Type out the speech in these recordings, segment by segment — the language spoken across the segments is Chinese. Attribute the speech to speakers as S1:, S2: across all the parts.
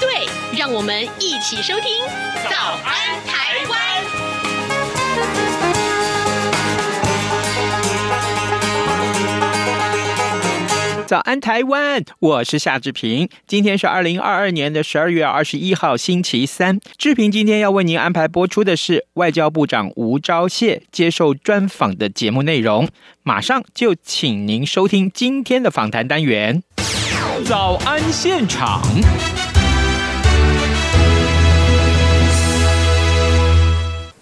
S1: 对，让我们一起收听《早安台湾》。
S2: 早安台湾，我是夏志平。今天是二零二二年的十二月二十一号，星期三。志平今天要为您安排播出的是外交部长吴钊燮接受专访的节目内容。马上就请您收听今天的访谈单元。早安现场。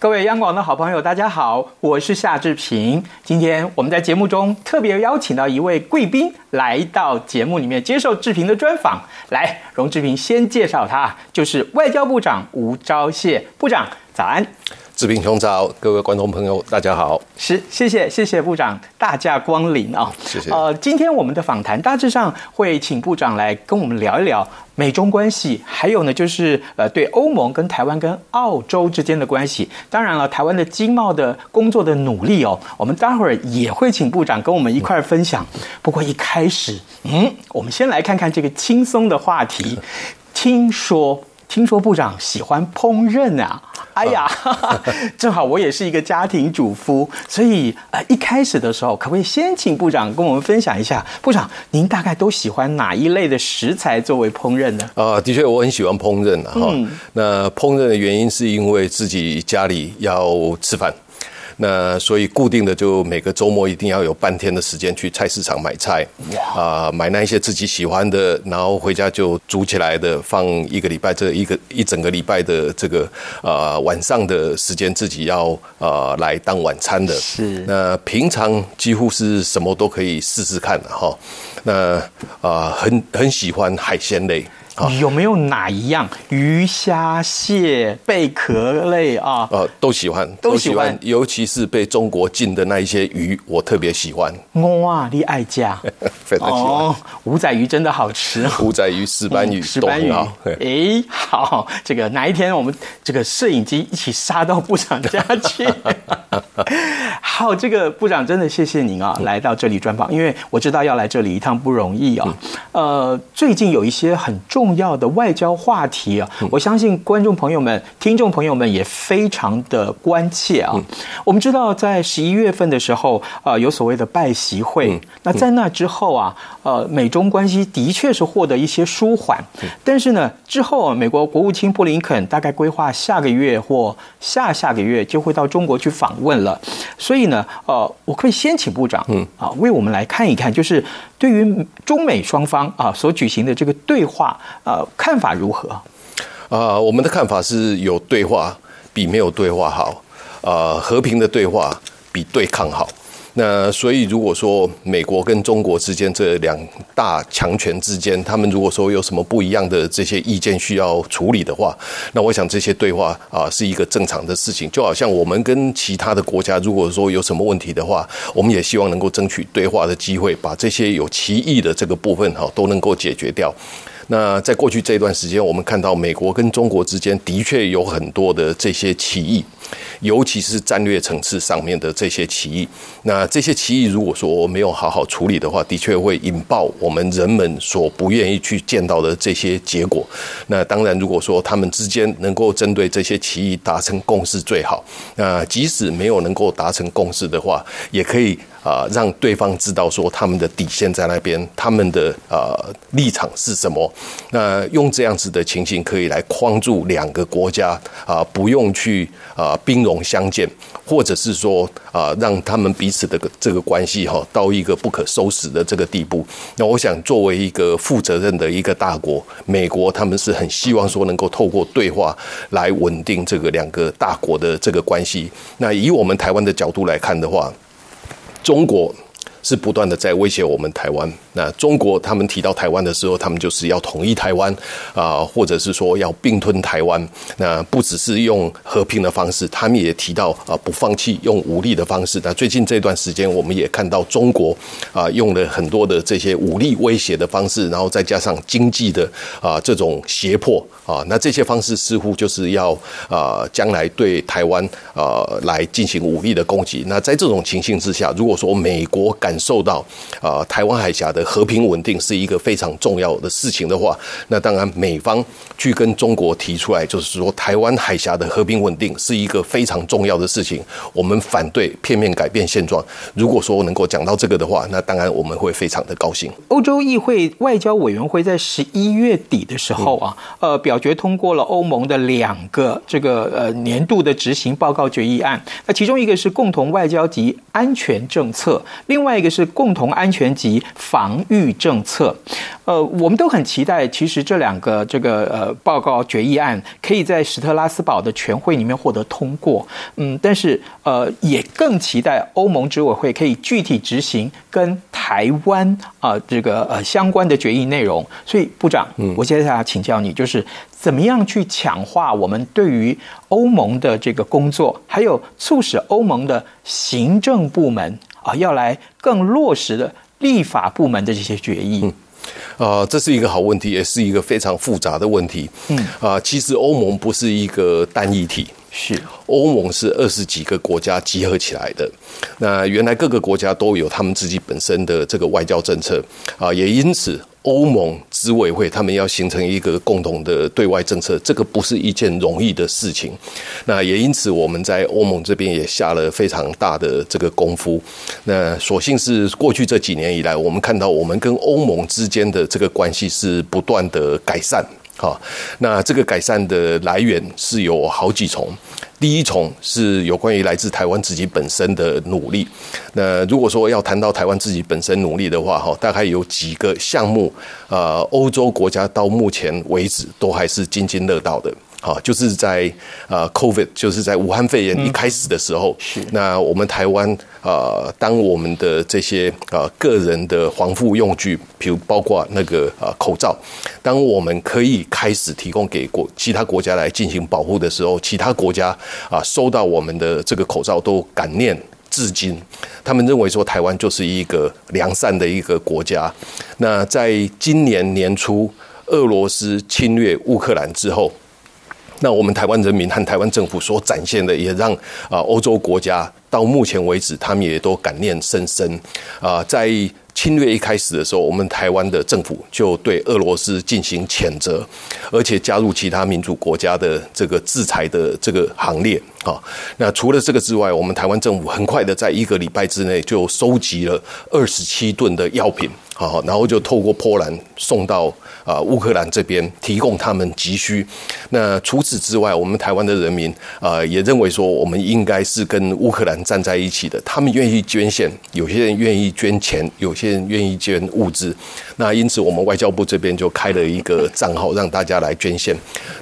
S2: 各位央广的好朋友，大家好，我是夏志平。今天我们在节目中特别邀请到一位贵宾来到节目里面接受志平的专访。来，荣志平先介绍他，就是外交部长吴钊燮部长，早安。
S3: 志平兄早，各位观众朋友，大家好。
S2: 是，谢谢，谢谢部长大驾光临啊！
S3: 谢谢。
S2: 呃，今天我们的访谈大致上会请部长来跟我们聊一聊美中关系，还有呢就是呃对欧盟跟台湾跟澳洲之间的关系。当然了，台湾的经贸的工作的努力哦，我们待会儿也会请部长跟我们一块儿分享。不过一开始，嗯，我们先来看看这个轻松的话题。听说，听说部长喜欢烹饪啊。哎呀，正好我也是一个家庭主妇，所以呃一开始的时候，可不可以先请部长跟我们分享一下？部长，您大概都喜欢哪一类的食材作为烹饪呢？
S3: 啊，的确我很喜欢烹饪哈、嗯。那烹饪的原因是因为自己家里要吃饭。那所以固定的就每个周末一定要有半天的时间去菜市场买菜，啊，买那一些自己喜欢的，然后回家就煮起来的，放一个礼拜，这一个一整个礼拜的这个啊晚上的时间自己要啊来当晚餐的。是。那平常几乎是什么都可以试试看的哈。那啊很很喜欢海鲜类。
S2: 有没有哪一样鱼虾蟹贝壳类啊？
S3: 呃，都喜欢，都喜欢，尤其是被中国禁的那一些鱼，我特别喜欢。
S2: 哇，你爱家，
S3: 非常喜欢。哦，
S2: 五仔鱼真的好吃。
S3: 五仔鱼、石斑鱼、石斑鱼。
S2: 哎，好，这个哪一天我们这个摄影机一起杀到部长家去？好，这个部长真的谢谢您啊，来到这里专访，因为我知道要来这里一趟不容易啊。呃，最近有一些很重。要的外交话题啊，我相信观众朋友们、听众朋友们也非常的关切啊。我们知道，在十一月份的时候，呃，有所谓的拜习会。那在那之后啊，呃，美中关系的确是获得一些舒缓。但是呢，之后啊美国国务卿布林肯大概规划下个月或下下个月就会到中国去访问了。所以呢，呃，我可以先请部长，嗯啊，为我们来看一看，就是对于中美双方啊所举行的这个对话。呃，看法如何？
S3: 啊，我们的看法是有对话比没有对话好，呃，和平的对话比对抗好。那所以，如果说美国跟中国之间这两大强权之间，他们如果说有什么不一样的这些意见需要处理的话，那我想这些对话啊是一个正常的事情。就好像我们跟其他的国家，如果说有什么问题的话，我们也希望能够争取对话的机会，把这些有歧义的这个部分哈都能够解决掉。那在过去这段时间，我们看到美国跟中国之间的确有很多的这些歧义。尤其是战略层次上面的这些歧义，那这些歧义如果说我没有好好处理的话，的确会引爆我们人们所不愿意去见到的这些结果。那当然，如果说他们之间能够针对这些歧义达成共识最好。那即使没有能够达成共识的话，也可以啊让对方知道说他们的底线在那边，他们的呃立场是什么。那用这样子的情形可以来框住两个国家啊，不用去啊。兵戎相见，或者是说啊，让他们彼此的这个关系哈，到一个不可收拾的这个地步。那我想，作为一个负责任的一个大国，美国他们是很希望说能够透过对话来稳定这个两个大国的这个关系。那以我们台湾的角度来看的话，中国是不断的在威胁我们台湾。那中国他们提到台湾的时候，他们就是要统一台湾啊，或者是说要并吞台湾。那不只是用和平的方式，他们也提到啊，不放弃用武力的方式。那最近这段时间，我们也看到中国啊，用了很多的这些武力威胁的方式，然后再加上经济的啊这种胁迫啊，那这些方式似乎就是要啊将来对台湾啊来进行武力的攻击。那在这种情形之下，如果说美国感受到啊，台湾海峡的和平稳定是一个非常重要的事情的话，那当然美方去跟中国提出来，就是说台湾海峡的和平稳定是一个非常重要的事情，我们反对片面改变现状。如果说能够讲到这个的话，那当然我们会非常的高兴。
S2: 欧洲议会外交委员会在十一月底的时候啊，呃，表决通过了欧盟的两个这个呃年度的执行报告决议案。那其中一个是共同外交及安全政策，另外一个是共同安全及防御政策。呃，我们都很期待，其实这两个这个呃报告决议案可以在史特拉斯堡的全会里面获得通过。嗯，但是呃，也更期待欧盟执委会可以具体执行跟台湾啊、呃、这个呃相关的决议内容。所以，部长，嗯我接下来请教你，就是怎么样去强化我们对于欧盟的这个工作，还有促使欧盟的行政部门啊、呃、要来更落实的立法部门的这些决议。
S3: 啊、呃，这是一个好问题，也是一个非常复杂的问题。嗯，啊、呃，其实欧盟不是一个单一体，
S2: 是
S3: 欧盟是二十几个国家集合起来的。那原来各个国家都有他们自己本身的这个外交政策啊、呃，也因此。欧盟执委会他们要形成一个共同的对外政策，这个不是一件容易的事情。那也因此，我们在欧盟这边也下了非常大的这个功夫。那所幸是过去这几年以来，我们看到我们跟欧盟之间的这个关系是不断的改善。好，那这个改善的来源是有好几重。第一重是有关于来自台湾自己本身的努力。那如果说要谈到台湾自己本身努力的话，哈，大概有几个项目，呃，欧洲国家到目前为止都还是津津乐道的。好，就是在呃，COVID，就是在武汉肺炎一开始的时候，是那我们台湾呃，当我们的这些呃个人的防护用具，比如包括那个呃口罩，当我们可以开始提供给国其他国家来进行保护的时候，其他国家啊收到我们的这个口罩都感念至今，他们认为说台湾就是一个良善的一个国家。那在今年年初，俄罗斯侵略乌克兰之后。那我们台湾人民和台湾政府所展现的，也让啊欧洲国家到目前为止，他们也都感念深深啊，在。侵略一开始的时候，我们台湾的政府就对俄罗斯进行谴责，而且加入其他民主国家的这个制裁的这个行列。啊，那除了这个之外，我们台湾政府很快的在一个礼拜之内就收集了二十七吨的药品，好，然后就透过波兰送到啊乌克兰这边，提供他们急需。那除此之外，我们台湾的人民啊也认为说，我们应该是跟乌克兰站在一起的。他们愿意捐献，有些人愿意捐钱，有些人愿意捐物资。那因此，我们外交部这边就开了一个账号，让大家来捐献。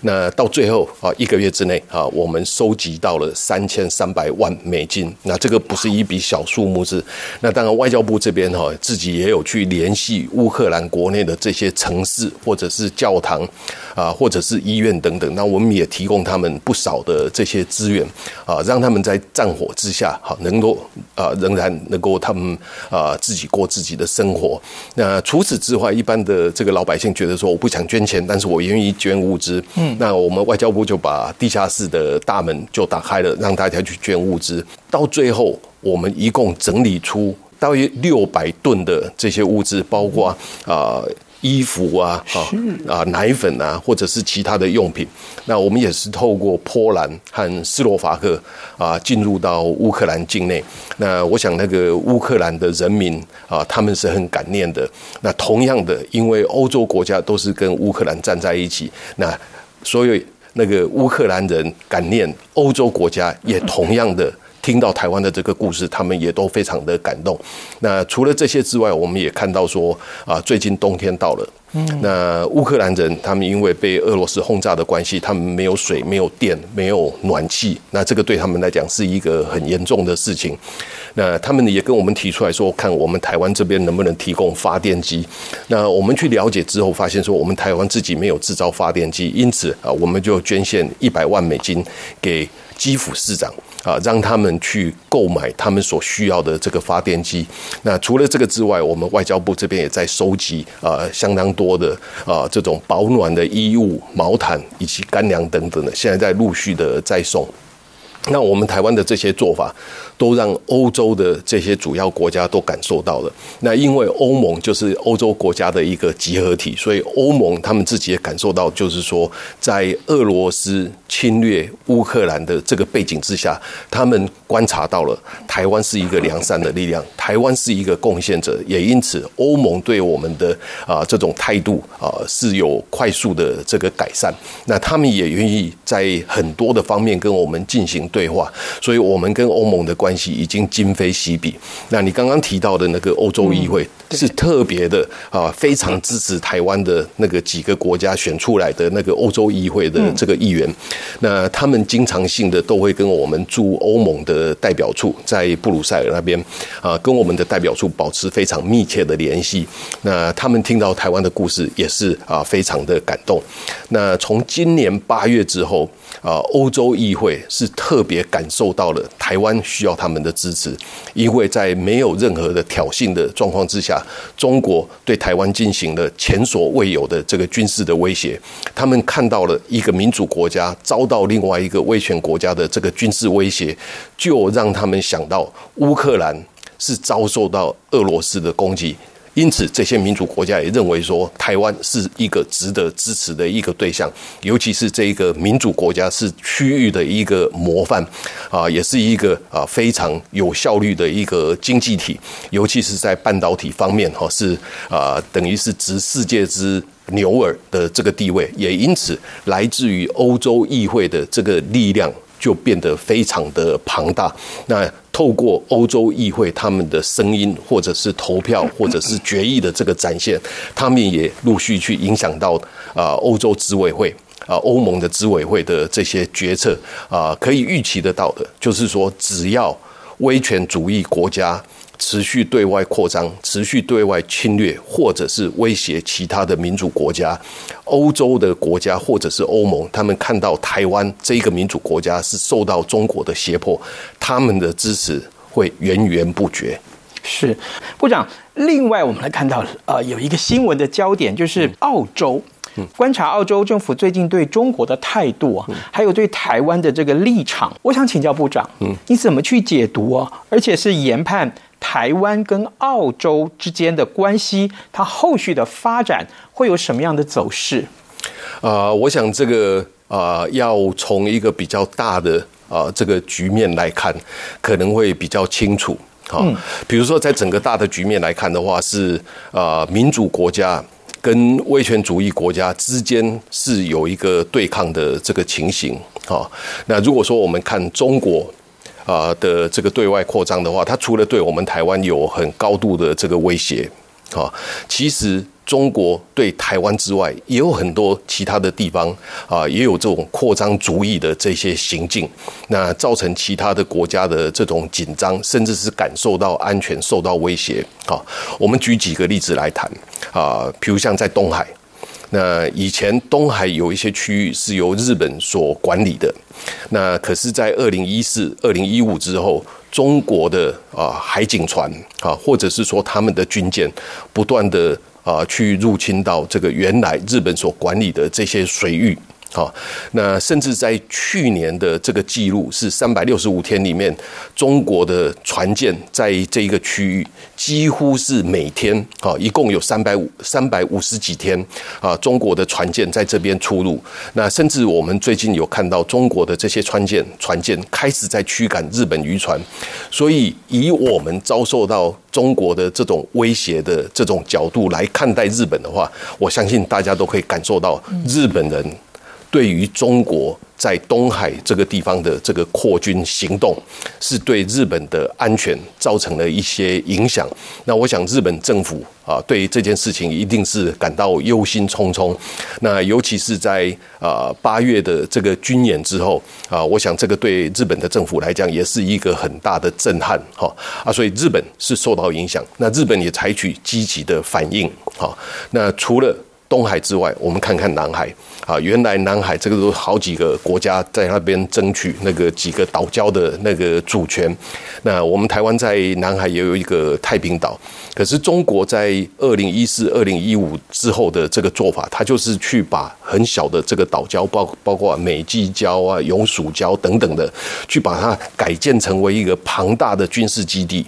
S3: 那到最后啊，一个月之内啊，我们收集到了三千三百万美金。那这个不是一笔小数目字。那当然，外交部这边哈自己也有去联系乌克兰国内的这些城市，或者是教堂啊，或者是医院等等。那我们也提供他们不少的这些资源啊，让他们在战火之下好能够啊，仍然能够他们啊自己过自己的生活。那除此之外，一般的这个老百姓觉得说，我不想捐钱，但是我愿意捐物资。嗯，那我们外交部就把地下室的大门就打开了，让大家去捐物资。到最后，我们一共整理出大约六百吨的这些物资，包括啊。呃衣服啊，啊啊，奶粉啊，或者是其他的用品，那我们也是透过波兰和斯洛伐克啊，进入到乌克兰境内。那我想，那个乌克兰的人民啊，他们是很感念的。那同样的，因为欧洲国家都是跟乌克兰站在一起，那所有那个乌克兰人感念欧洲国家，也同样的。听到台湾的这个故事，他们也都非常的感动。那除了这些之外，我们也看到说啊，最近冬天到了。嗯那乌克兰人他们因为被俄罗斯轰炸的关系，他们没有水、没有电、没有暖气，那这个对他们来讲是一个很严重的事情。那他们也跟我们提出来说，看我们台湾这边能不能提供发电机。那我们去了解之后，发现说我们台湾自己没有制造发电机，因此啊，我们就捐献一百万美金给基辅市长。啊，让他们去购买他们所需要的这个发电机。那除了这个之外，我们外交部这边也在收集啊相当多的啊这种保暖的衣物、毛毯以及干粮等等的，现在在陆续的在送。那我们台湾的这些做法，都让欧洲的这些主要国家都感受到了。那因为欧盟就是欧洲国家的一个集合体，所以欧盟他们自己也感受到，就是说，在俄罗斯侵略乌克兰的这个背景之下，他们观察到了台湾是一个良善的力量，台湾是一个贡献者，也因此欧盟对我们的啊这种态度啊是有快速的这个改善。那他们也愿意在很多的方面跟我们进行。对话，所以我们跟欧盟的关系已经今非昔比。那你刚刚提到的那个欧洲议会是特别的啊，非常支持台湾的那个几个国家选出来的那个欧洲议会的这个议员。那他们经常性的都会跟我们驻欧盟的代表处在布鲁塞尔那边啊，跟我们的代表处保持非常密切的联系。那他们听到台湾的故事也是啊，非常的感动。那从今年八月之后。啊，欧洲议会是特别感受到了台湾需要他们的支持，因为在没有任何的挑衅的状况之下，中国对台湾进行了前所未有的这个军事的威胁。他们看到了一个民主国家遭到另外一个威权国家的这个军事威胁，就让他们想到乌克兰是遭受到俄罗斯的攻击。因此，这些民主国家也认为说，台湾是一个值得支持的一个对象，尤其是这一个民主国家是区域的一个模范，啊，也是一个啊非常有效率的一个经济体，尤其是在半导体方面，哈，是啊，等于是值世界之牛耳的这个地位，也因此来自于欧洲议会的这个力量。就变得非常的庞大。那透过欧洲议会他们的声音，或者是投票，或者是决议的这个展现，他们也陆续去影响到啊欧洲执委会啊欧盟的执委会的这些决策啊，可以预期得到的，就是说只要威权主义国家。持续对外扩张，持续对外侵略，或者是威胁其他的民主国家，欧洲的国家或者是欧盟，他们看到台湾这一个民主国家是受到中国的胁迫，他们的支持会源源不绝。
S2: 是，部长。另外，我们来看到，呃，有一个新闻的焦点就是澳洲。观察澳洲政府最近对中国的态度啊，还有对台湾的这个立场，我想请教部长，嗯，你怎么去解读啊？而且是研判台湾跟澳洲之间的关系，它后续的发展会有什么样的走势？
S3: 啊、呃，我想这个啊、呃，要从一个比较大的啊、呃、这个局面来看，可能会比较清楚。好，比如说在整个大的局面来看的话，是啊、呃，民主国家。跟威权主义国家之间是有一个对抗的这个情形啊。那如果说我们看中国啊的这个对外扩张的话，它除了对我们台湾有很高度的这个威胁啊，其实。中国对台湾之外，也有很多其他的地方啊，也有这种扩张主义的这些行径，那造成其他的国家的这种紧张，甚至是感受到安全受到威胁。啊，我们举几个例子来谈啊，比如像在东海，那以前东海有一些区域是由日本所管理的，那可是，在二零一四、二零一五之后，中国的啊海警船啊，或者是说他们的军舰，不断的。啊，去入侵到这个原来日本所管理的这些水域。好，那甚至在去年的这个记录是三百六十五天里面，中国的船舰在这一个区域几乎是每天啊，一共有三百五三百五十几天啊，中国的船舰在这边出入。那甚至我们最近有看到中国的这些船舰船舰开始在驱赶日本渔船，所以以我们遭受到中国的这种威胁的这种角度来看待日本的话，我相信大家都可以感受到日本人。对于中国在东海这个地方的这个扩军行动，是对日本的安全造成了一些影响。那我想日本政府啊，对于这件事情一定是感到忧心忡忡。那尤其是在啊八月的这个军演之后啊，我想这个对日本的政府来讲也是一个很大的震撼哈啊，所以日本是受到影响。那日本也采取积极的反应哈。那除了东海之外，我们看看南海啊。原来南海这个都好几个国家在那边争取那个几个岛礁的那个主权。那我们台湾在南海也有一个太平岛，可是中国在二零一四、二零一五之后的这个做法，它就是去把很小的这个岛礁，包包括美济礁啊、永暑礁等等的，去把它改建成为一个庞大的军事基地。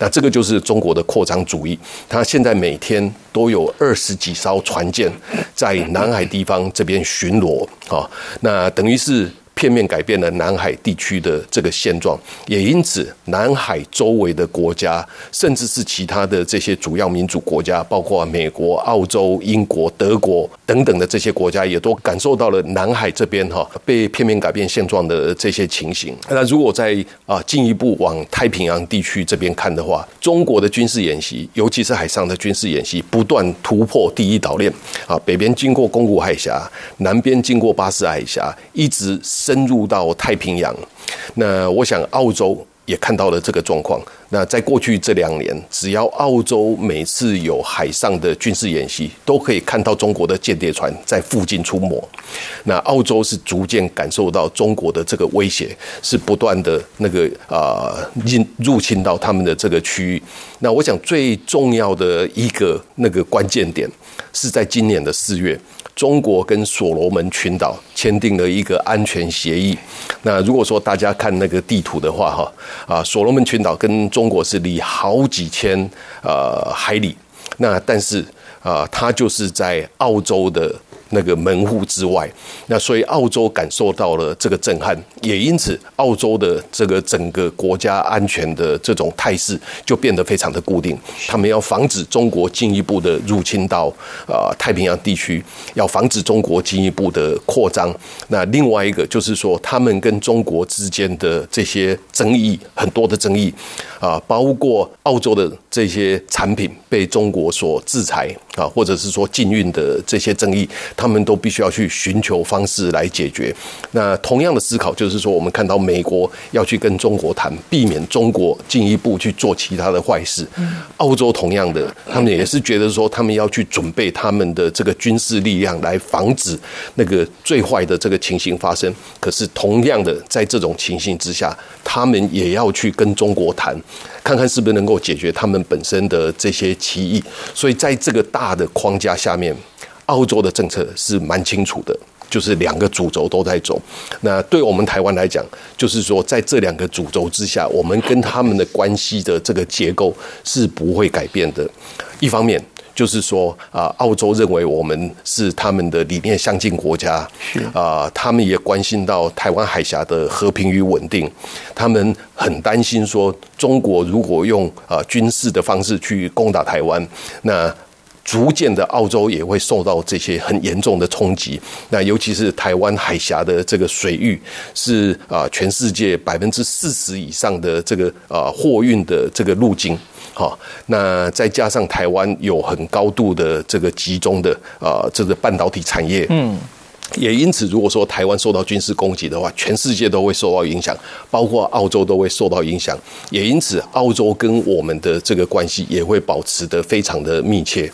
S3: 那这个就是中国的扩张主义，它现在每天都有二十几艘船舰在南海地方这边巡逻啊，那等于是。片面改变了南海地区的这个现状，也因此南海周围的国家，甚至是其他的这些主要民主国家，包括美国、澳洲、英国、德国等等的这些国家，也都感受到了南海这边哈被片面改变现状的这些情形。那如果在啊进一步往太平洋地区这边看的话，中国的军事演习，尤其是海上的军事演习，不断突破第一岛链啊，北边经过宫古海峡，南边经过巴士海峡，一直。深入到太平洋，那我想澳洲也看到了这个状况。那在过去这两年，只要澳洲每次有海上的军事演习，都可以看到中国的间谍船在附近出没。那澳洲是逐渐感受到中国的这个威胁，是不断的那个啊入入侵到他们的这个区域。那我想最重要的一个那个关键点，是在今年的四月。中国跟所罗门群岛签订了一个安全协议。那如果说大家看那个地图的话，哈啊，所罗门群岛跟中国是离好几千呃海里。那但是啊，它就是在澳洲的。那个门户之外，那所以澳洲感受到了这个震撼，也因此澳洲的这个整个国家安全的这种态势就变得非常的固定。他们要防止中国进一步的入侵到啊太平洋地区，要防止中国进一步的扩张。那另外一个就是说，他们跟中国之间的这些争议，很多的争议啊，包括澳洲的这些产品被中国所制裁啊，或者是说禁运的这些争议。他们都必须要去寻求方式来解决。那同样的思考就是说，我们看到美国要去跟中国谈，避免中国进一步去做其他的坏事。澳洲同样的，他们也是觉得说，他们要去准备他们的这个军事力量来防止那个最坏的这个情形发生。可是同样的，在这种情形之下，他们也要去跟中国谈，看看是不是能够解决他们本身的这些歧义。所以在这个大的框架下面。澳洲的政策是蛮清楚的，就是两个主轴都在走。那对我们台湾来讲，就是说在这两个主轴之下，我们跟他们的关系的这个结构是不会改变的。一方面就是说啊，澳洲认为我们是他们的理念相近国家，啊，他们也关心到台湾海峡的和平与稳定，他们很担心说中国如果用啊军事的方式去攻打台湾，那。逐渐的，澳洲也会受到这些很严重的冲击。那尤其是台湾海峡的这个水域，是啊，全世界百分之四十以上的这个啊货运的这个路径。好，那再加上台湾有很高度的这个集中的啊这个半导体产业，嗯。也因此，如果说台湾受到军事攻击的话，全世界都会受到影响，包括澳洲都会受到影响。也因此，澳洲跟我们的这个关系也会保持得非常的密切。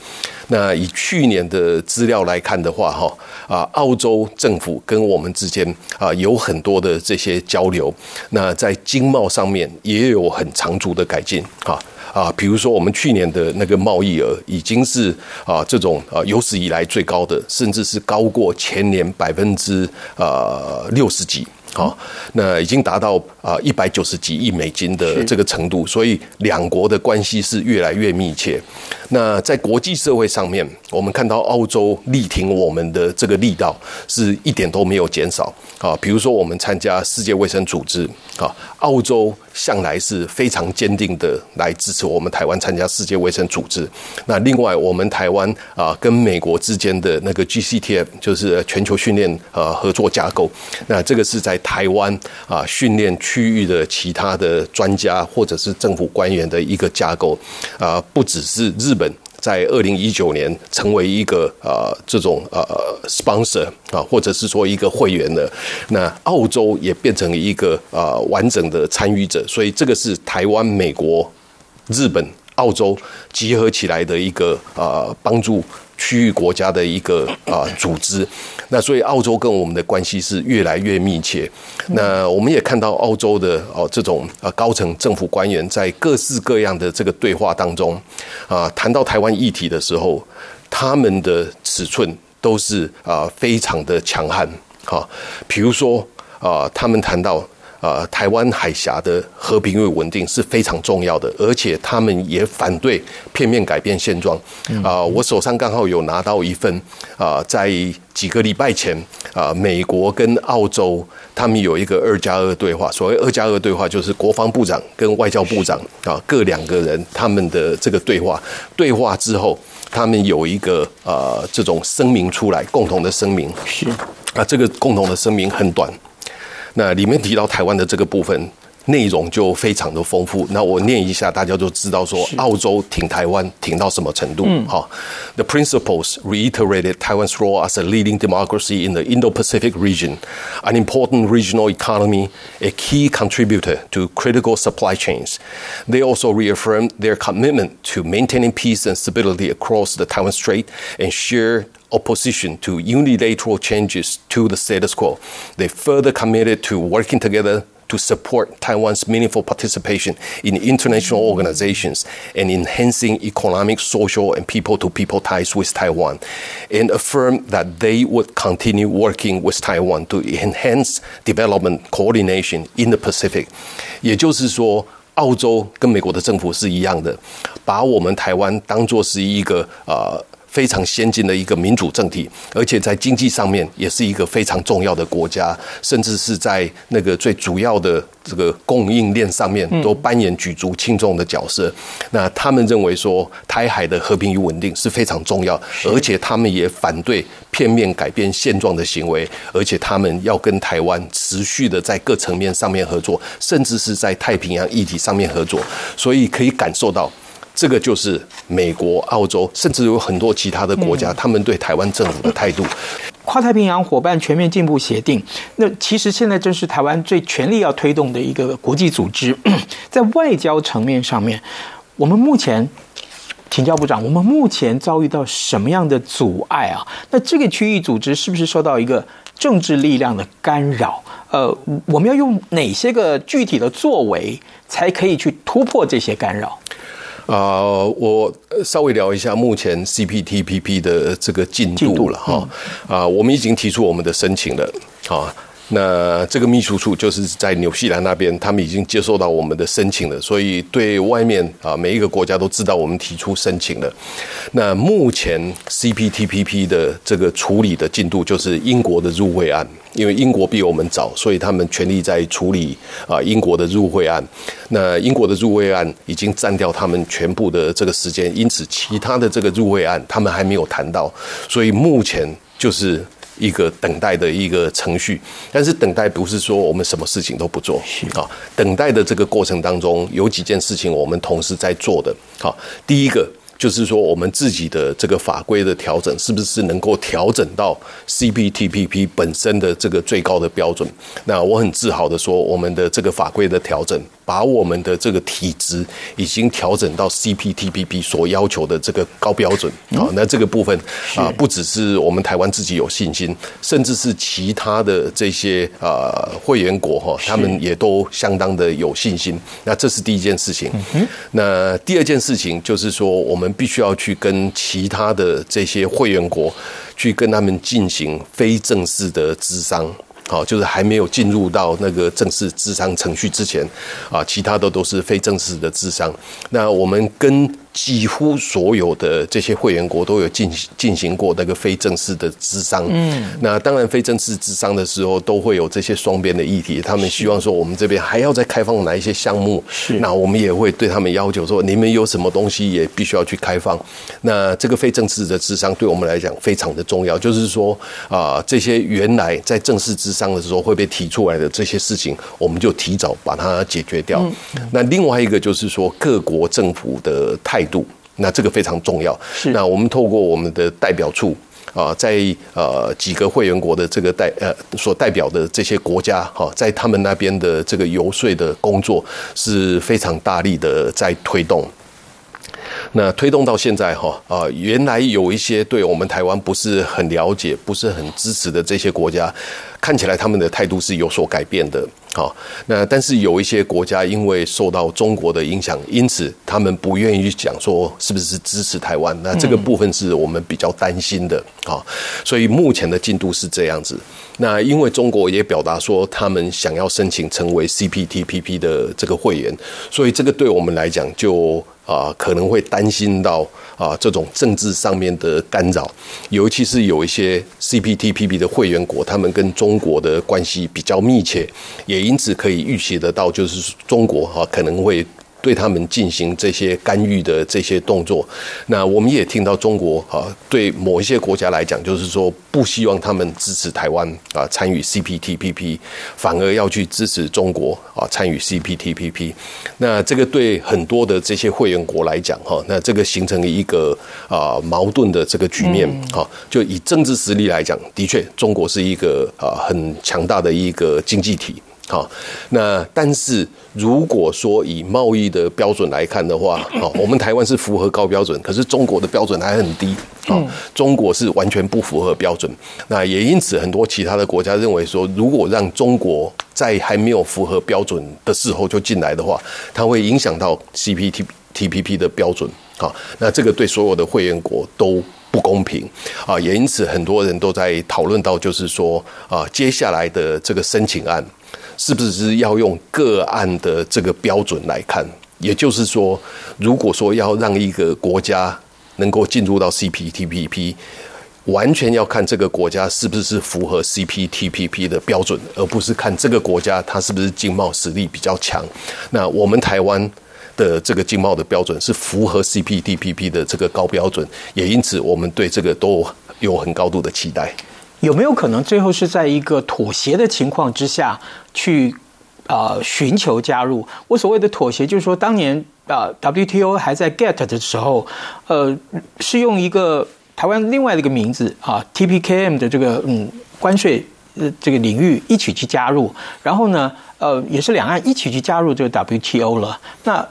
S3: 那以去年的资料来看的话，哈啊，澳洲政府跟我们之间啊有很多的这些交流。那在经贸上面也有很长足的改进，哈。啊，比如说我们去年的那个贸易额已经是啊这种啊有史以来最高的，甚至是高过前年百分之啊六十几。好，那已经达到啊一百九十几亿美金的这个程度，所以两国的关系是越来越密切。那在国际社会上面，我们看到澳洲力挺我们的这个力道是一点都没有减少。啊，比如说我们参加世界卫生组织，啊，澳洲。向来是非常坚定的来支持我们台湾参加世界卫生组织。那另外，我们台湾啊跟美国之间的那个 GCTF 就是全球训练呃合作架构，那这个是在台湾啊训练区域的其他的专家或者是政府官员的一个架构啊，不只是日本。在二零一九年成为一个呃这种呃 sponsor 啊，或者是说一个会员的，那澳洲也变成一个呃完整的参与者，所以这个是台湾、美国、日本、澳洲集合起来的一个呃帮助。区域国家的一个啊组织，那所以澳洲跟我们的关系是越来越密切。那我们也看到澳洲的哦这种啊高层政府官员在各式各样的这个对话当中啊谈到台湾议题的时候，他们的尺寸都是啊非常的强悍。哈，比如说啊，他们谈到。啊，台湾海峡的和平与稳定是非常重要的，而且他们也反对片面改变现状。啊，我手上刚好有拿到一份啊，在几个礼拜前啊，美国跟澳洲他们有一个二加二对话。所谓二加二对话，就是国防部长跟外交部长啊各两个人他们的这个对话。对话之后，他们有一个啊这种声明出来，共同的声明是啊，这个共同的声明很短。那里面提到台湾的这个部分内容就非常的丰富。那我念一下，大家就知道说澳洲挺台湾挺到什么程度。好，The principles reiterated Taiwan's role as a leading democracy in the Indo-Pacific region, an important regional economy, a key contributor to critical supply chains. They also reaffirmed their commitment to maintaining peace and stability across the Taiwan Strait and share opposition to unilateral changes to the status quo. They further committed to working together to support Taiwan's meaningful participation in international organizations and enhancing economic, social, and people to people ties with Taiwan, and affirmed that they would continue working with Taiwan to enhance development coordination in the Pacific. 也就是说，澳洲跟美国的政府是一样的，把我们台湾当作是一个呃。 非常先进的一个民主政体，而且在经济上面也是一个非常重要的国家，甚至是在那个最主要的这个供应链上面都扮演举足轻重的角色。那他们认为说，台海的和平与稳定是非常重要，而且他们也反对片面改变现状的行为，而且他们要跟台湾持续的在各层面上面合作，甚至是在太平洋议题上面合作。所以可以感受到。这个就是美国、澳洲，甚至有很多其他的国家，他们对台湾政府的态度。
S2: 跨太平洋伙伴全面进步协定，那其实现在正是台湾最全力要推动的一个国际组织。在外交层面上面，我们目前请教部长，我们目前遭遇到什么样的阻碍啊？那这个区域组织是不是受到一个政治力量的干扰？呃，我们要用哪些个具体的作为，才可以去突破这些干扰？
S3: 啊、呃，我稍微聊一下目前 CPTPP 的这个进度了哈。啊、我们已经提出我们的申请了，啊。那这个秘书处就是在纽西兰那边，他们已经接受到我们的申请了，所以对外面啊每一个国家都知道我们提出申请了。那目前 CPTPP 的这个处理的进度就是英国的入会案，因为英国比我们早，所以他们全力在处理啊英国的入会案。那英国的入会案已经占掉他们全部的这个时间，因此其他的这个入会案他们还没有谈到，所以目前就是。一个等待的一个程序，但是等待不是说我们什么事情都不做啊。等待的这个过程当中，有几件事情我们同时在做的。好，第一个。就是说，我们自己的这个法规的调整，是不是能够调整到 CPTPP 本身的这个最高的标准？那我很自豪的说，我们的这个法规的调整，把我们的这个体质已经调整到 CPTPP 所要求的这个高标准啊。那这个部分啊，不只是我们台湾自己有信心，甚至是其他的这些啊会员国哈，他们也都相当的有信心。那这是第一件事情。那第二件事情就是说，我们。我们必须要去跟其他的这些会员国去跟他们进行非正式的咨商，好，就是还没有进入到那个正式智商程序之前，啊，其他的都是非正式的智商。那我们跟几乎所有的这些会员国都有进行进行过那个非正式的咨商。嗯，那当然非正式咨商的时候都会有这些双边的议题，他们希望说我们这边还要再开放哪一些项目。是，那我们也会对他们要求说，你们有什么东西也必须要去开放。那这个非正式的咨商对我们来讲非常的重要，就是说啊，这些原来在正式咨商的时候会被提出来的这些事情，我们就提早把它解决掉。那另外一个就是说各国政府的态度。那这个非常重要。是，那我们透过我们的代表处啊，在呃几个会员国的这个代呃所代表的这些国家哈，在他们那边的这个游说的工作是非常大力的在推动。那推动到现在哈啊，原来有一些对我们台湾不是很了解、不是很支持的这些国家，看起来他们的态度是有所改变的。好，那但是有一些国家因为受到中国的影响，因此他们不愿意讲说是不是支持台湾。那这个部分是我们比较担心的。好，所以目前的进度是这样子。那因为中国也表达说他们想要申请成为 CPTPP 的这个会员，所以这个对我们来讲就。啊，可能会担心到啊这种政治上面的干扰，尤其是有一些 CPTPP 的会员国，他们跟中中国的关系比较密切，也因此可以预期得到，就是中国哈可能会。对他们进行这些干预的这些动作，那我们也听到中国啊，对某一些国家来讲，就是说不希望他们支持台湾啊参与 CPTPP，反而要去支持中国啊参与 CPTPP。那这个对很多的这些会员国来讲，哈，那这个形成一个啊矛盾的这个局面。哈，就以政治实力来讲，的确中国是一个啊很强大的一个经济体。好，那但是如果说以贸易的标准来看的话，好，我们台湾是符合高标准，可是中国的标准还很低，啊，中国是完全不符合标准。那也因此，很多其他的国家认为说，如果让中国在还没有符合标准的时候就进来的话，它会影响到 CPTPP 的标准。好，那这个对所有的会员国都不公平啊。也因此，很多人都在讨论到，就是说啊，接下来的这个申请案。是不是要用个案的这个标准来看？也就是说，如果说要让一个国家能够进入到 CPTPP，完全要看这个国家是不是符合 CPTPP 的标准，而不是看这个国家它是不是经贸实力比较强。那我们台湾的这个经贸的标准是符合 CPTPP 的这个高标准，也因此我们对这个都有很高度的期待。
S2: 有没有可能最后是在一个妥协的情况之下去啊寻求加入？我所谓的妥协，就是说当年啊 WTO 还在 GATT 的时候，呃，是用一个台湾另外的一个名字啊 TPKM 的这个嗯关税呃这个领域一起去加入，然后呢呃也是两岸一起去加入这个 WTO 了。那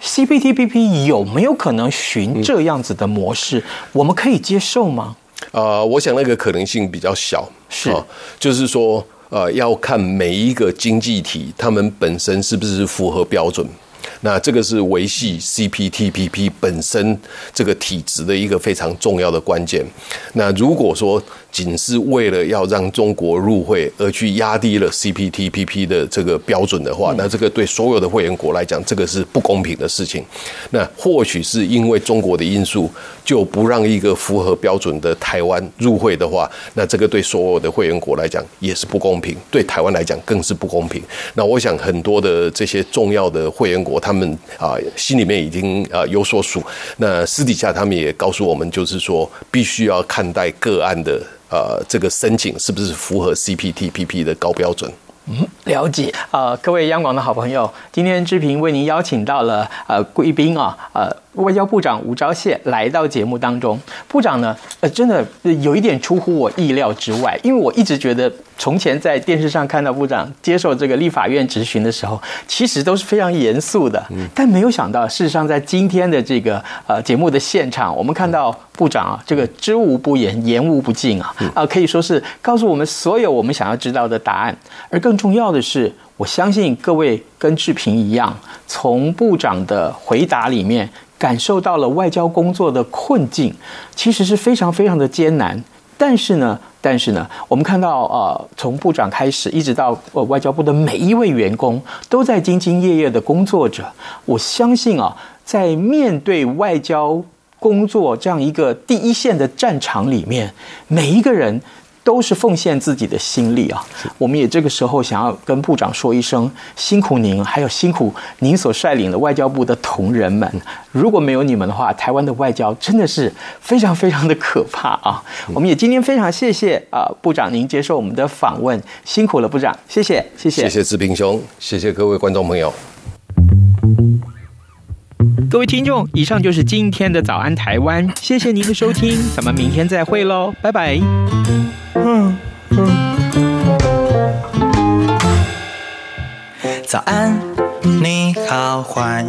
S2: CPTPP 有没有可能循这样子的模式？我们可以接受吗？
S3: 啊、呃，我想那个可能性比较小，是、哦，就是说，呃，要看每一个经济体，他们本身是不是符合标准。那这个是维系 CPTPP 本身这个体制的一个非常重要的关键。那如果说仅是为了要让中国入会而去压低了 CPTPP 的这个标准的话，那这个对所有的会员国来讲，这个是不公平的事情。那或许是因为中国的因素，就不让一个符合标准的台湾入会的话，那这个对所有的会员国来讲也是不公平，对台湾来讲更是不公平。那我想很多的这些重要的会员国，他们啊心里面已经啊有所数。那私底下他们也告诉我们，就是说必须要看待个案的。呃，这个申请是不是符合 CPTPP 的高标准？
S2: 嗯，了解。呃，各位央广的好朋友，今天志平为您邀请到了呃贵宾啊，呃。外交部长吴钊燮来到节目当中，部长呢，呃，真的有一点出乎我意料之外，因为我一直觉得，从前在电视上看到部长接受这个立法院质询的时候，其实都是非常严肃的，但没有想到，事实上在今天的这个呃节目的现场，我们看到部长啊，这个知无不言，言无不尽啊，啊，可以说是告诉我们所有我们想要知道的答案，而更重要的是，我相信各位跟志平一样，从部长的回答里面。感受到了外交工作的困境，其实是非常非常的艰难。但是呢，但是呢，我们看到呃，从部长开始，一直到呃外交部的每一位员工，都在兢兢业业的工作着。我相信啊，在面对外交工作这样一个第一线的战场里面，每一个人。都是奉献自己的心力啊！我们也这个时候想要跟部长说一声辛苦您，还有辛苦您所率领的外交部的同仁们。如果没有你们的话，台湾的外交真的是非常非常的可怕啊！我们也今天非常谢谢啊部长您接受我们的访问，辛苦了部长，谢谢谢谢谢
S3: 谢志平兄，谢谢各位观众朋友，
S2: 各位听众，以上就是今天的早安台湾，谢谢您的收听，咱们明天再会喽，拜拜。早安，你好，欢迎。